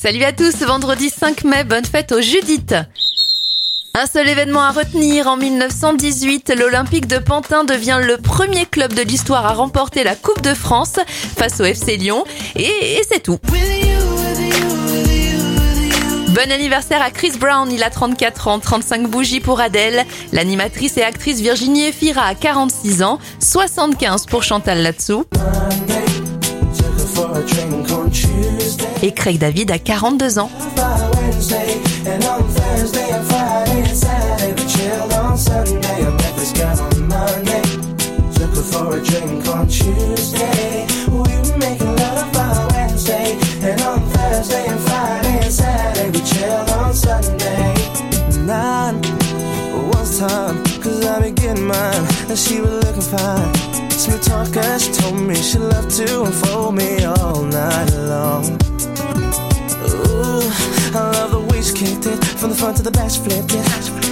Salut à tous, vendredi 5 mai, bonne fête aux Judith. Un seul événement à retenir, en 1918, l'Olympique de Pantin devient le premier club de l'histoire à remporter la Coupe de France face au FC Lyon, et, c'est tout. Bon anniversaire à Chris Brown, il a 34 ans, 35 bougies pour Adèle. L'animatrice et actrice Virginie Efira a 46 ans, 75 pour Chantal Latsou. Et Craig David a 42 ans. front to the back, flip, yeah.